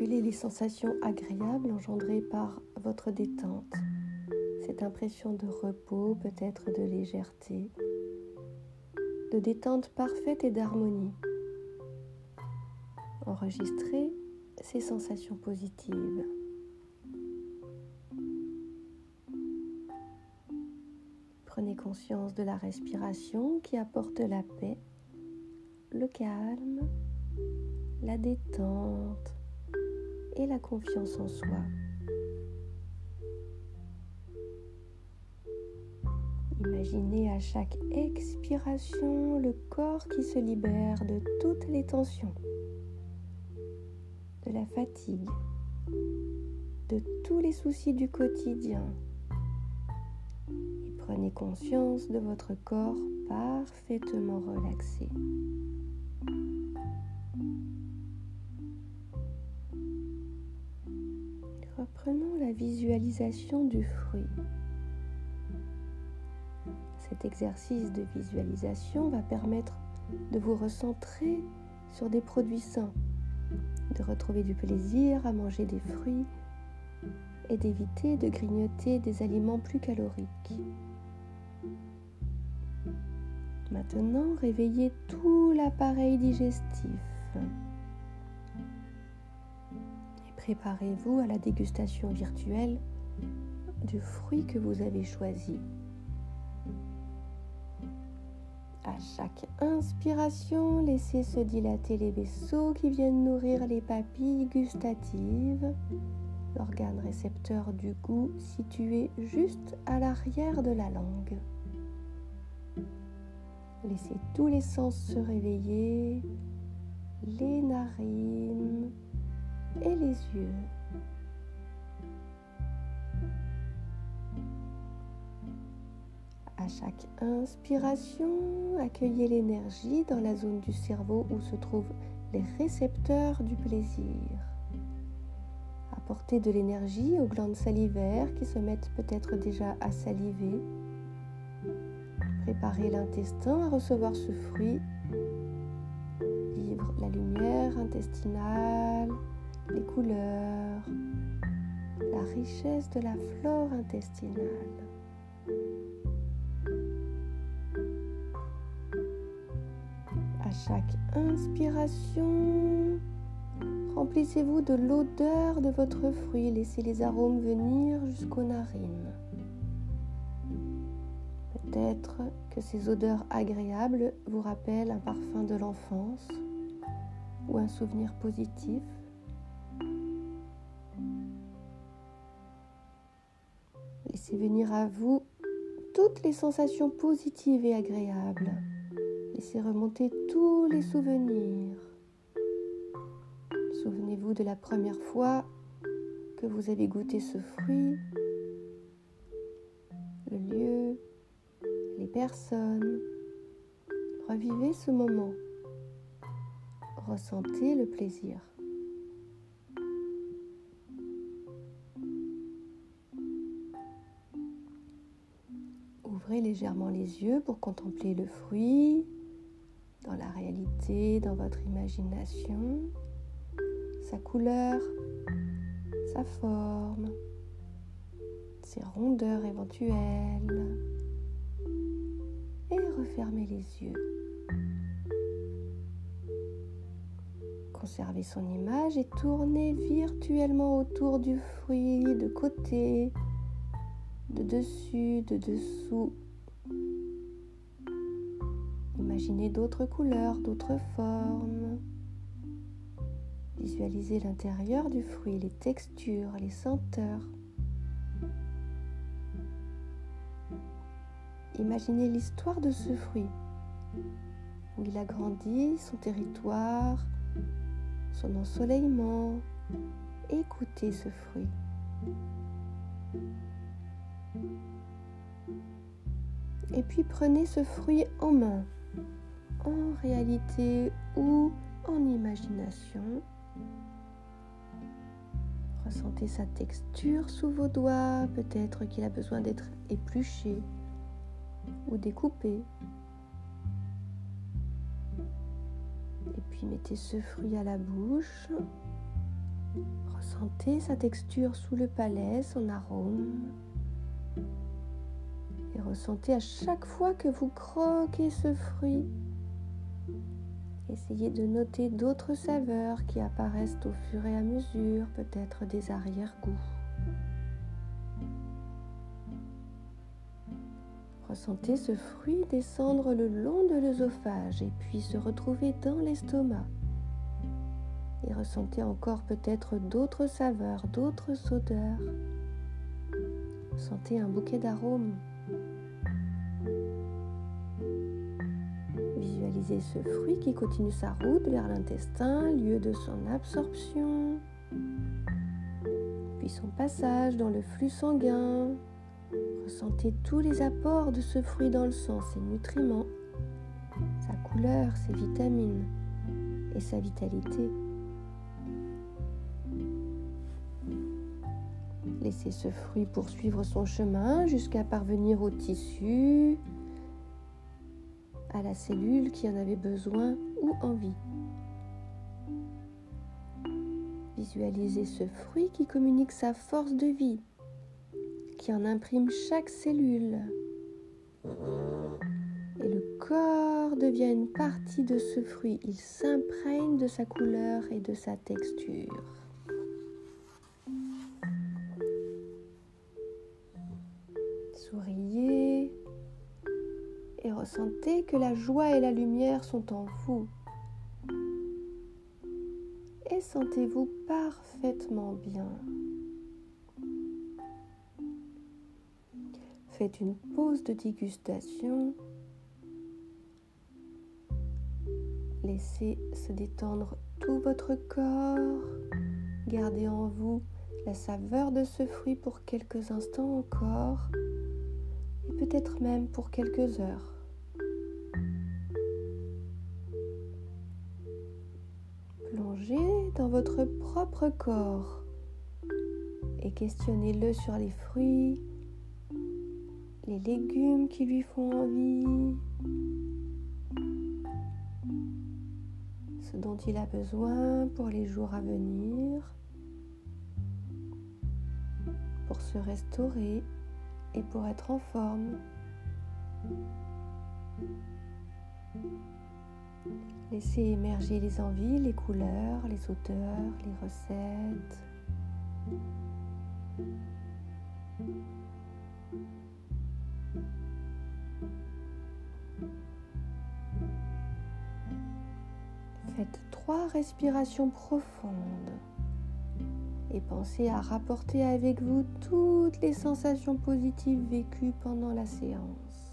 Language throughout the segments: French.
Les sensations agréables engendrées par votre détente, cette impression de repos, peut-être de légèreté, de détente parfaite et d'harmonie. Enregistrez ces sensations positives. Prenez conscience de la respiration qui apporte la paix, le calme, la détente la confiance en soi. Imaginez à chaque expiration le corps qui se libère de toutes les tensions, de la fatigue, de tous les soucis du quotidien. Et prenez conscience de votre corps parfaitement relaxé. Reprenons la visualisation du fruit. Cet exercice de visualisation va permettre de vous recentrer sur des produits sains, de retrouver du plaisir à manger des fruits et d'éviter de grignoter des aliments plus caloriques. Maintenant, réveillez tout l'appareil digestif. Préparez-vous à la dégustation virtuelle du fruit que vous avez choisi. À chaque inspiration, laissez se dilater les vaisseaux qui viennent nourrir les papilles gustatives, l'organe récepteur du goût situé juste à l'arrière de la langue. Laissez tous les sens se réveiller, les narines, et les yeux. À chaque inspiration, accueillez l'énergie dans la zone du cerveau où se trouvent les récepteurs du plaisir. Apportez de l'énergie aux glandes salivaires qui se mettent peut-être déjà à saliver. Préparez l'intestin à recevoir ce fruit. Vivre la lumière intestinale, les couleurs, la richesse de la flore intestinale. À chaque inspiration, remplissez-vous de l'odeur de votre fruit, laissez les arômes venir jusqu'aux narines. Peut-être que ces odeurs agréables vous rappellent un parfum de l'enfance ou un souvenir positif Laissez venir à vous toutes les sensations positives et agréables. Laissez remonter tous les souvenirs. Souvenez-vous de la première fois que vous avez goûté ce fruit, le lieu, les personnes. Revivez ce moment. Ressentez le plaisir. Légèrement les yeux pour contempler le fruit dans la réalité, dans votre imagination, sa couleur, sa forme, ses rondeurs éventuelles. Et refermez les yeux. Conservez son image et tournez virtuellement autour du fruit de côté, de dessus, de dessous. Imaginez d'autres couleurs, d'autres formes. Visualisez l'intérieur du fruit, les textures, les senteurs. Imaginez l'histoire de ce fruit, où il a grandi, son territoire, son ensoleillement. Écoutez ce fruit. Et puis prenez ce fruit en main, en réalité ou en imagination. Ressentez sa texture sous vos doigts, peut-être qu'il a besoin d'être épluché ou découpé. Et puis mettez ce fruit à la bouche Ressentez sa texture sous le palais, son arôme. Et ressentez à chaque fois que vous croquez ce fruit. Essayez de noter d'autres saveurs qui apparaissent au fur et à mesure, peut-être des arrière-goûts. Ressentez ce fruit descendre le long de l'œsophage et puis se retrouver dans l'estomac. Et ressentez encore peut-être d'autres saveurs, d'autres odeurs. Sentez un bouquet d'arômes. Visualisez ce fruit qui continue sa route vers l'intestin, lieu de son absorption, puis son passage dans le flux sanguin, Ressentez tous les apports de ce fruit dans le sang, ses nutriments, sa couleur, ses vitamines et sa vitalité. Laissez ce fruit poursuivre son chemin jusqu'à parvenir au tissu, à la cellule qui en avait besoin ou envie. Visualisez ce fruit qui communique sa force de vie, qui en imprime chaque cellule. Et le corps devient une partie de ce fruit. Il s'imprègne de sa couleur et de sa texture. Ressentez que la joie et la lumière sont en vous. Et sentez-vous parfaitement bien. faites une pause de dégustation. Laissez se détendre tout votre corps. Gardez en vous la saveur de ce fruit pour quelques instants encore et peut-être même pour quelques heures. Dans votre propre corps et questionnez-le sur les fruits, les légumes qui lui font envie, ce dont il a besoin pour les jours à venir, pour se restaurer et pour être en forme. Laissez émerger les envies, les couleurs, les odeurs, les recettes. Faites trois respirations profondes et pensez à rapporter avec vous toutes les sensations positives vécues pendant la séance.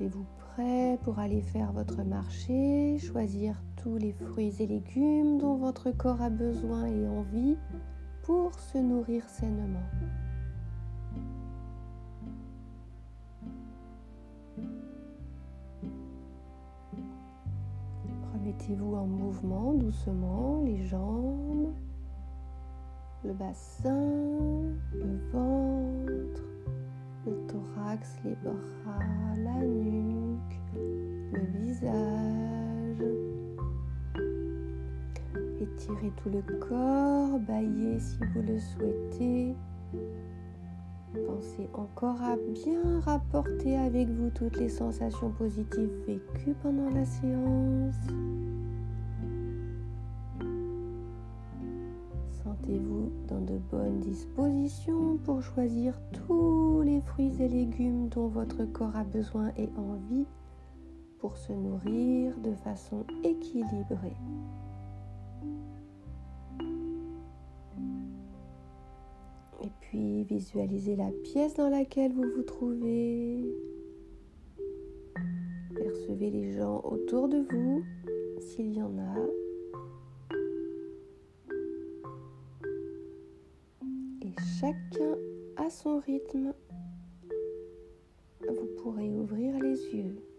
Sentez-vous prêt pour aller faire votre marché, choisir tous les fruits et légumes dont votre corps a besoin et envie pour se nourrir sainement. Remettez-vous en mouvement doucement, les jambes, le bassin, le ventre, le thorax, les bras, la nuque, le visage. Étirez tout le corps, baillez si vous le souhaitez. Pensez encore à bien rapporter avec vous toutes les sensations positives vécues pendant la séance. De bonnes dispositions pour choisir tous les fruits et légumes dont votre corps a besoin et envie pour se nourrir de façon équilibrée. Et puis visualisez la pièce dans laquelle vous vous trouvez. Percevez les gens autour de vous, s'il y en a. son rythme, vous pourrez ouvrir les yeux.